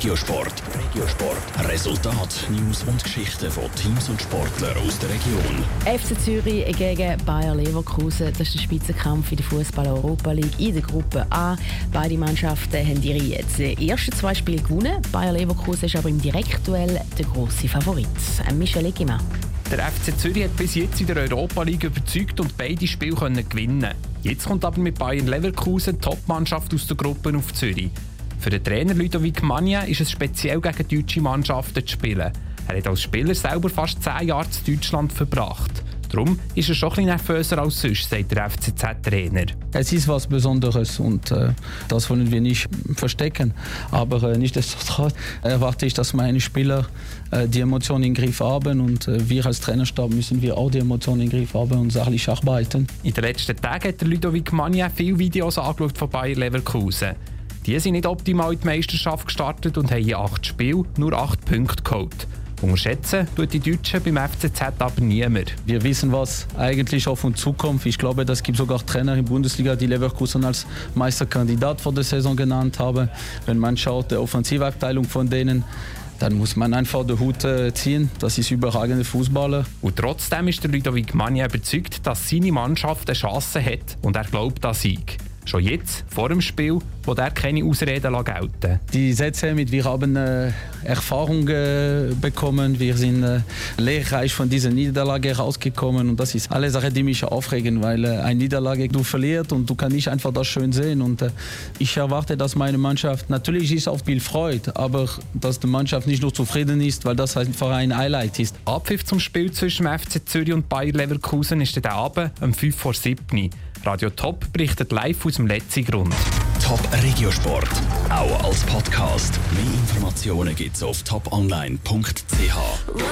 Regiosport. Regiosport. Resultat, News und Geschichten von Teams und Sportlern aus der Region. FC Zürich gegen Bayer Leverkusen. Das ist der Spitzenkampf in der Fußball-Europa League in der Gruppe A. Beide Mannschaften haben ihre ersten zwei Spiele gewonnen. Bayer Leverkusen ist aber im Direktduell der grosse Favorit. Michel Eggimann. Der FC Zürich hat bis jetzt in der Europa League überzeugt und beide Spiele können gewinnen. Jetzt kommt aber mit Bayern Leverkusen die Topmannschaft aus der Gruppe auf Zürich. Für den Trainer Ludovic Magna ist es speziell gegen deutsche Mannschaften zu spielen. Er hat als Spieler selber fast zehn Jahre in Deutschland verbracht. Darum ist er schon ein bisschen nervöser als sonst, sagt der FCZ-Trainer. Es ist was Besonderes und äh, das wollen wir nicht verstecken. Aber äh, nichtsdestotrotz erwarte ich, dass meine Spieler äh, die Emotionen im Griff haben und äh, wir als Trainerstab müssen wir auch die Emotionen im Griff haben und sachlich arbeiten. In den letzten Tagen hat der Ludovic Magna viele Videos angeschaut von Bayer Leverkusen. Die sind nicht optimal in die Meisterschaft gestartet und haben in acht Spielen nur acht Punkte geholt. Unterschätzen tut die Deutschen beim FCZ aber niemand. Wir wissen, was eigentlich auf uns zukommt. Ich glaube, es gibt sogar Trainer in der Bundesliga, die Leverkusen als Meisterkandidat vor der Saison genannt haben. Wenn man schaut, die Offensivabteilung von denen, dann muss man einfach den Hut äh, ziehen. Das ist überragende Fußballer. Und trotzdem ist der Ludovic Mania überzeugt, dass seine Mannschaft eine Chance hat und er glaubt an Sieg. Schon jetzt, vor dem Spiel, wo er keine Ausreden gelten Die Sätze mit, wir haben äh, Erfahrung äh, bekommen, wir sind äh, lehrreich von dieser Niederlage rausgekommen. Und das ist alle Sachen, die mich aufregen, weil äh, eine Niederlage du verlierst und du kannst nicht einfach das schön sehen. Und äh, ich erwarte, dass meine Mannschaft, natürlich ist auf viel Freude, aber dass die Mannschaft nicht nur zufrieden ist, weil das einfach ein Highlight ist. Abpfiff zum Spiel zwischen FC Zürich und Bayer Leverkusen ist der Abend um 5 vor 7 Radio Top berichtet live aus dem letzten Grund. Top Regiosport, auch als Podcast. Mehr Informationen gibt's auf toponline.ch.